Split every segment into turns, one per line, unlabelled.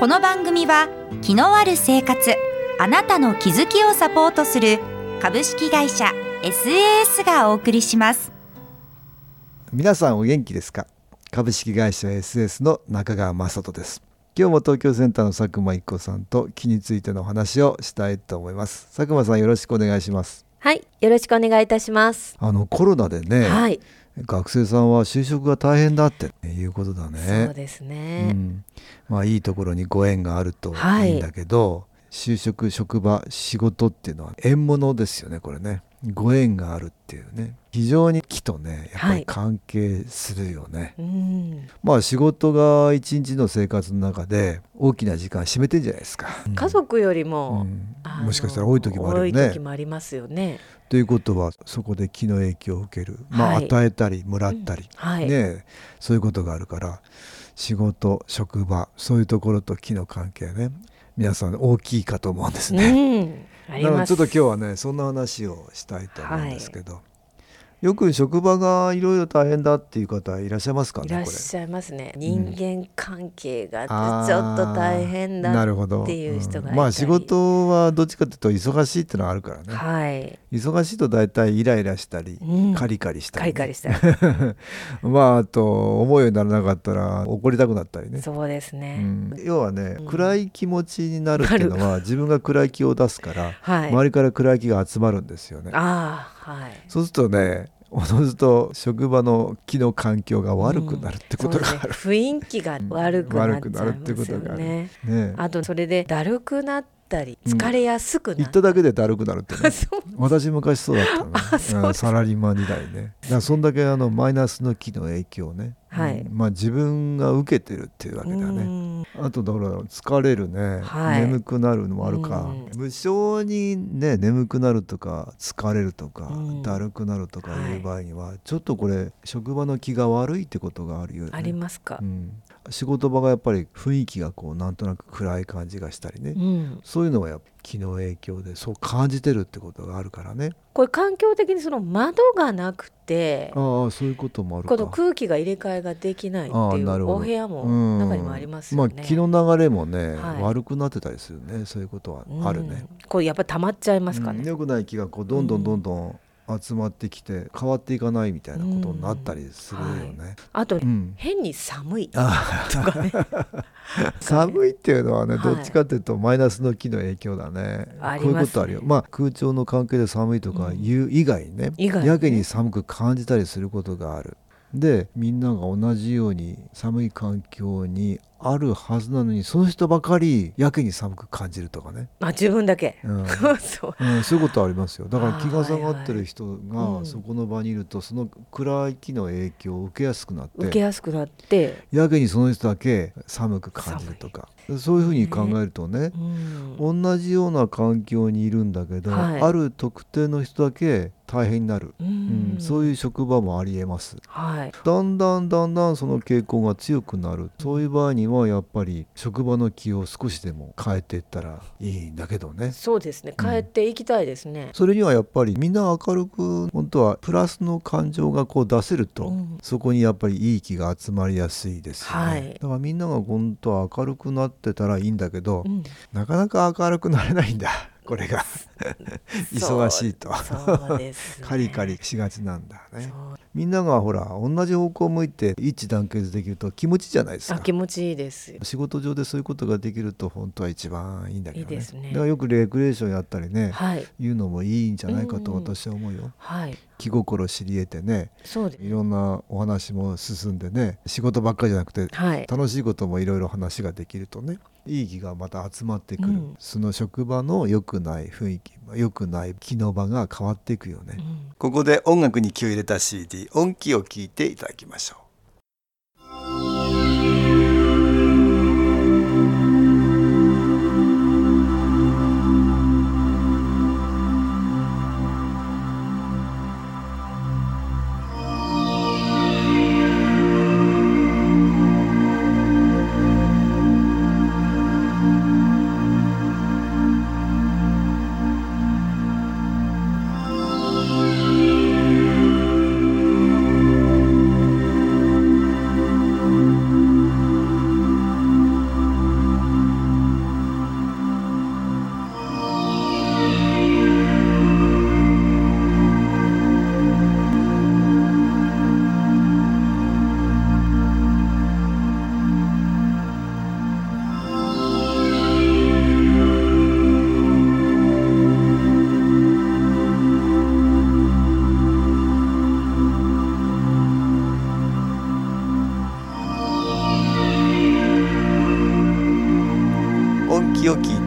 この番組は気のある生活あなたの気づきをサポートする株式会社 SAS がお送りします。
皆さんお元気ですか？株式会社 SS の中川雅人です。今日も東京センターの佐久間一子さんと気についてのお話をしたいと思います。佐久間さんよろしくお願いします。
はい、よろしくお願いいたします。
あのコロナでね、
はい、
学生さんは就職が大変だっていうことだね。
そうです
う
ね。
ん、まあいいところにご縁があると
はい。
いいんだけど、就職職場仕事っていうのは縁物ですよねこれね。ご縁があるっていうね非常に気とねやっぱり
はい。
関係するよね、
うん、
まあ仕事が一日の生活の中で大きな時間占めてんじゃないですか、
家族より
う
も、
ん。
あの
もしかしたら多い時もあるよ
多い
ね
時もありますよね。
ということはそこで気の影響を受ける、まあ、
はい。
与えたりもらったり、
はい、
ね、そういうことがあるから仕事職場そういうところと気の関係ね。皆さん大きいかと思うんです
う
ね。なの。でちょっと今日はねそんな話をしたいと思うんですけど、よく職場がいろいろ大変だっていう方いらっしゃいますかね
いらっ。しゃいますね。人間関係がちょっと大変だ
なるほど
っていう人がいたり。
ん。まあ仕事はどっちかというと忙しいっていうのはあるからね。
はい、
忙しいと大体イライラしたり、
うん。
カリカリした
カ
りね、
リカリしたら、
まああと思うようにならなかったら怒りたくなったりね。
そうです
う
ね。
ん。要はね、
うん。
暗い気持ちになるっていうのは自分が暗い気を出すから、
はい。
周りから暗い気が集まるんですよね。
ああ、はい。
そうするとねおのずと職場の気の環境が悪くなるってことがある。
そうですね雰囲気が悪くなっ
悪くなるって
ちゃいますよ
ことがある
ね。
ね
あとそれでだるくなったり
うん
疲れやすくな
言っただけでだるくなるってね。私昔そうだったのね。サラリーマン時代ね。だからそんだけあのマイナスの気の影響をね、
はい。
うんまあ自分が受けてるっていうわけだね。
うん。
あとだから疲れるね、
はい。
眠くなるのもあるか、
うん。
無性にね眠くなるとか疲れるとか、
うん。
だるくなるとか
はい。
いう場合には、ちょっとこれ職場の気が悪いってことがあるよね。
ありますか？
う。ん、仕事場がやっぱり雰囲気がこうなんとなく暗い感じがしたりね、
うん、
そういうのはやっぱ気の影響でそう感じてるってことがあるからね。
これ環境的にその窓がなくて
ああそういうこともあるか。
この空気が入れ替えができないっていうお部屋も
うん。
中にもありますよね。
まあ気の流れもね、
はい。
悪くなってたりするね。そういうことはあるね、
うん。これやっぱり溜まっちゃいますかね。
うん。良くない気がこうどんどんどんどん集まってきて変わっていかないみたいなことになったりするよね。
あと、
うん。
変に寒い。
あ
とかね。
寒いっていうのはね、
はい。
どっちかっていうとマイナスの気の影響だね。
ね。
こういうことあるよ。まあ空調の関係で寒いとかいう以外にね,、
以外にね。
やけに寒く感じたりすることがある。でみんなが同じように寒い環境にあるはずなのにその人ばかりやけに寒く感じるとかね、
あ自分だけ。
うん。
そう。
うん、そういうことありますよ。だから気が下がってる人がそこの場にいるとその暗い気の影響を受けやすくなっ
受け
て
やすくなって。
やけにその人だけ寒く感じるとか。そういうふうに考えるとね
うん。
同じような環境にいるんだけど、
はい。
ある特定の人だけ大変になる、
う
うんんそういう職場もありえます。
はい。
だんだんだんだんその傾向が強くなる。そういう場合にはやっぱり職場の気を少しでも変えていったらいいんだけどね。
そうですね。帰っていきたいですね。
それにはやっぱりみんな明るく本当はプラスの感情がこう出せると、
うん。
そこにやっぱりいい気が集まりやすいですよね、
はい。
だからみんなが本当は明るくなってたらいいんだけど、
うん。
なかなか明るくなれないんだこれが。忙しいと。カリカリしがちなんだね。みんながほら同じ方向を向いて一致団結できると気持ちじゃないですか。
あ気持ちいいですよ。
仕事上でそういうことができると本当は一番いいんだけどね。
いいですね。
だからよくレクレーションやったりね、
はい。
いうのもいいんじゃないかと私は思うよ、
はい。
気心知り得てね
そうです。
いろんなお話も進んでね仕事ばっかりじゃなくて
はい。
楽しいこともいろいろ話ができるとねいい気がまた集まってくる、
うん。
その職場の良くない雰囲気良くない気の場が変わっていくよね、
うん。
ここで音楽に気を入れた CD 音気を聞いていただきましょう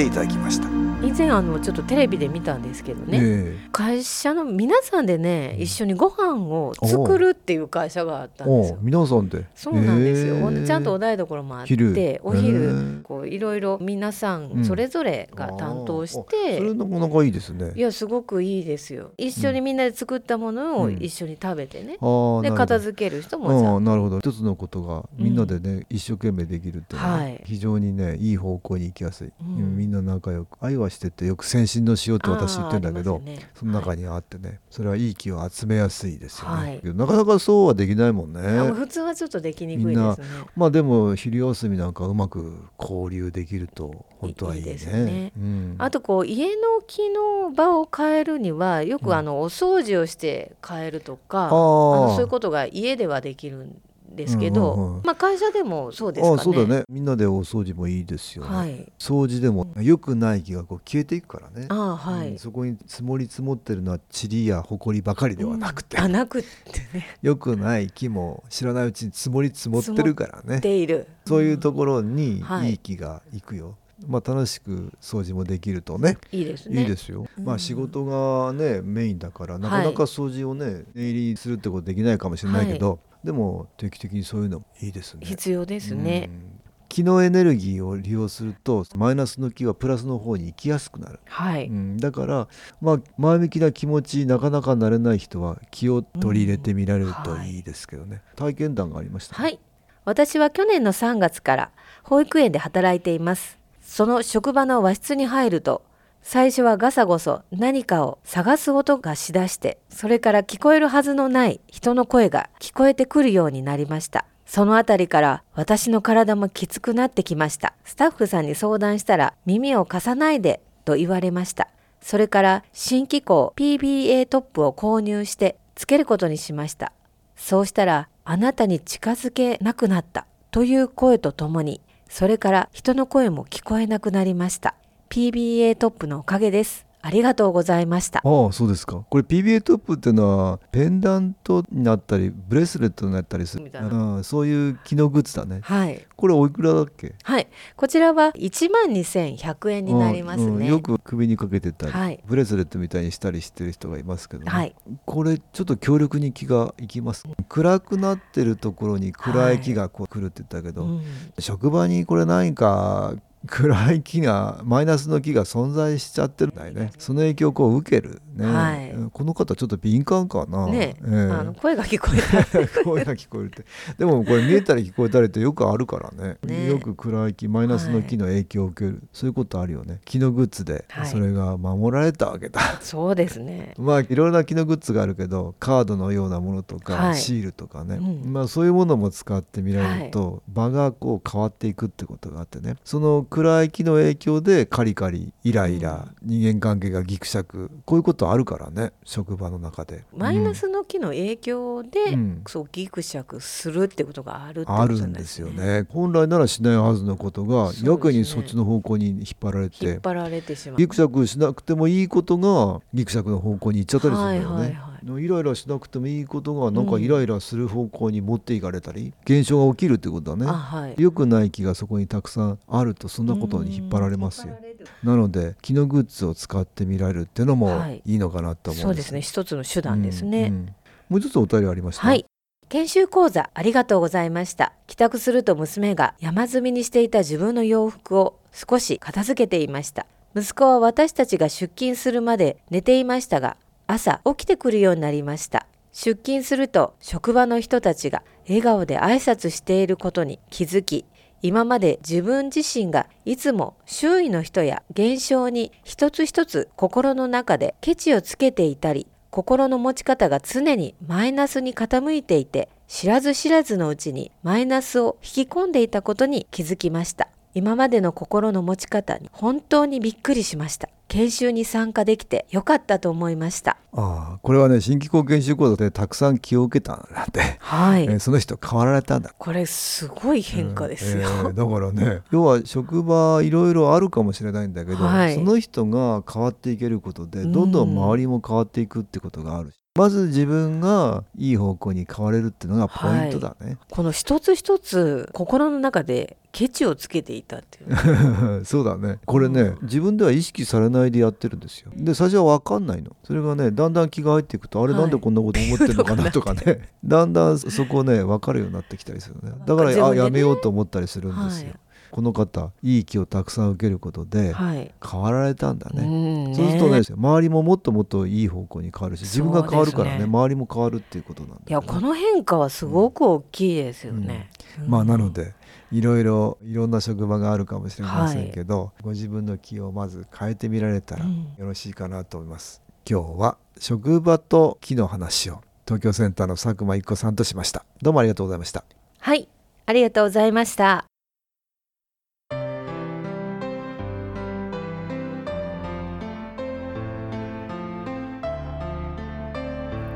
ていただきました。
以前あのちょっとテレビで見たんですけどね、
え
会社の皆さんでね一緒にご飯を作るっていう会社があったんですよ。
お皆さんで。
そうなんですよ、
えー
ちゃんとお台所もあっ
昼。
てお
へ
昼
ー
こういろいろ皆さ
うん。
んそれぞれが担当し
あー。
て、
それなかなかいいですね。
いやすごくいいですよ。一緒にみんなで作ったものを
うん。
一緒に食べてね、
あー
で片付ける人も
ああなるほど。一つのことがみんなでね、一生懸命できるっていうのは、
はい。
非常にねいい方向に行きやすい、
うん。
みんな仲良く愛はしててよく先進のしようって私言ってんだけど、
ね。
その中にあってね、それはいい気を集めやすいですよね、
はい。
なかなかそうはできないもんね。
普通はちょっとできにくいですね。
まあでも昼休みなんかうまく交流できると本当はいいね。
ね。
うん、
あとこう家の木の場を変えるにはよ
うん
くあのお掃除をして変えるとか、
あ
あ
ー
のそういうことが家ではできるんですけど、
うんうんうん。
まあ会社でもそうですかね。
ああそうだね。みんなでお掃除もいいですよね、
はい。
掃除でも良くない気がこう消えていくからね。
ああはい。
うんそこに積もり積もってるのは塵や埃ばかりではなくて、
あなくってね。
良くない木も知らないうちに積もり積もってるからね。
ている。
そういうところに
はい。
いい気がいくよ、まあ楽しく掃除もできるとね。
いいですね。
いいですよ、
うん。
まあ仕事がねメインだからなかなか掃除をね念入りするってことできないかもしれないけど、でも定期的にそういうのもいいですね
必要ですね。
うん気のエネルギーを利用するとマイナスの気はプラスの方に行きやすくなる
はい。
うん、だから、まあ、前向きな気持ちなかなかなれない人は気を取り入れてみられるといいですけどね、体験談がありましたね、
はい。私は去年の3月から保育園で働いています。その職場の和室に入ると、最初はガサゴソ何かを探す音がしだして、それから聞こえるはずのない人の声が聞こえてくるようになりました。そのあたりから私の体もきつくなってきました。スタッフさんに相談したら耳を貸さないでと言われました。それから新機構 PBA トップを購入してつけることにしました。そうしたらあなたに近づけなくなったという声とともにそれから人の声も聞こえなくなりました PBA トップのおかげです。ありがとうございました。
ああそうですか。これ PBA トップっていうのはペンダントになったりブレスレットになったりする。
みたいな。
うんそういう機能グッズだね。
はい。
これおいくらだっけ？
はい。こちらは1万2100円になりますね、
うんよく首にかけてたり、
はい。
ブレスレットみたいにしたりしてる人がいますけどね、
はい。
これちょっと強力に気がいきます。暗くなってるところに暗い気がこう来るって言ったけど、
うん。
職場にこれ何か暗い気がマイナスの気が存在しちゃってるんだよね。その影響をこう受けるね、
はい。
うんこの方ちょっと敏感かな。
ね
ええ。
あの声が聞こえた。
声が聞こえるって。でもこれ見えたり聞こえたりってよくあるからね。
ね。
よく暗い気マイナスの気の影響を受ける、そういうことあるよね。気のグッズで
はい。
それが守られたわけだ、
そうですね。
まあいろいろな機能グッズがあるけどカードのようなものとか、
はい。
シールとかね、
うん。
まあそういうものも使ってみられると、場がこう変わっていくってことがあってね。その暗い気の影響でカリカリイライラ、人間関係がギクシャクこういうことあるからね職場の中で。
マイナスの気の影響で、
うん。
そうギクシャクするってことがあるってこと
あるんですよね。本来ならしないはずのことが、
ね
やけにそっちの方向に引っ張られ
引って張られてしまう
ギクシャクしなくてもいいことがギクシャクの方向に行っちゃったりするんだよね、
はいはいは
イライラしなくてもいいことがなんか
うん。
イライラする方向に持っていかれたり、現象が起きるってことだね
あはい。
良くない気がそこにたくさんあるとそんなことに引っ張られますよ。なので気のグッズを使ってみられるっていうのも
はい。
いいのかなと思うん
そうですね。一つの手段ですね、
うんうん。もう一つお便りありました。
はい。研修講座ありがとうございました。帰宅すると娘が山積みにしていた自分の洋服を少し片付けていました。息子は私たちが出勤するまで寝ていましたが、朝起きてくるようになりました。出勤すると職場の人たちが笑顔で挨拶していることに気づき、今まで自分自身がいつも周囲の人や現象に一つ一つ心の中でケチをつけていたり、心の持ち方が常にマイナスに傾いていて、知らず知らずのうちにマイナスを引き込んでいたことに気づきました。今までの心の持ち方に本当にびっくりしました。研修に参加できてよかったと思いました。
ああこれはね新機構研修講座でたくさん気を受けたんだって、
はい。
えーその人変わられたんだ
これすごい変化ですよ。
うんえーだからね要は職場いろいろあるかもしれないんだけど、
はい
その人が変わっていけることでどんどん周りも変わっていくってことがあるし、
まず自分がいい方向に変われるっていうのがポイントだね、はい、
この一つ一つ心の中でケチをつけていたっていう。
そうだね。これね、うん、自分では意識されないでやってるんですよ。で最初は分かんないの。それがねだんだん気が入っていくとあれなんでこんなこと思ってるの かな？とかね、はい、だんだんそこね分かるようになってきたりするね。だからあやめようと思ったりするんですよ、はいこの方いい気をたくさん受けることで変わられたんだね。はい、そうするとね周りももっともっといい方向に変わるし自分が変わるからね、ね、周りも変わるっていうことなんだ、ね、
いやこの変化はすごく大きいですよね、
うん。うん、まあなのでいろいろいろんな職場があるかもしれませんけど、はい、ご自分の気をまず変えてみられたらよろしいかなと思います、うん、今日は職場と気の話を東京センターの佐久間一子さんとしました。どうもありがとうございました。
はい。ありがとうございました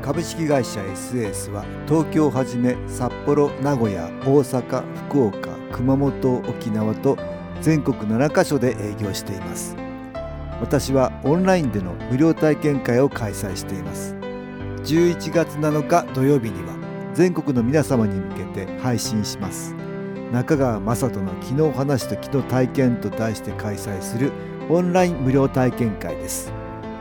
株式会社 SS は東京をはじめ札幌名古屋大阪福岡熊本沖縄と全国7カ所で営業しています。私はオンラインでの無料体験会を開催しています。11月7日土曜日には全国の皆様に向けて配信します。中川雅人の「昨日話と昨日体験」と題して開催するオンライン無料体験会です。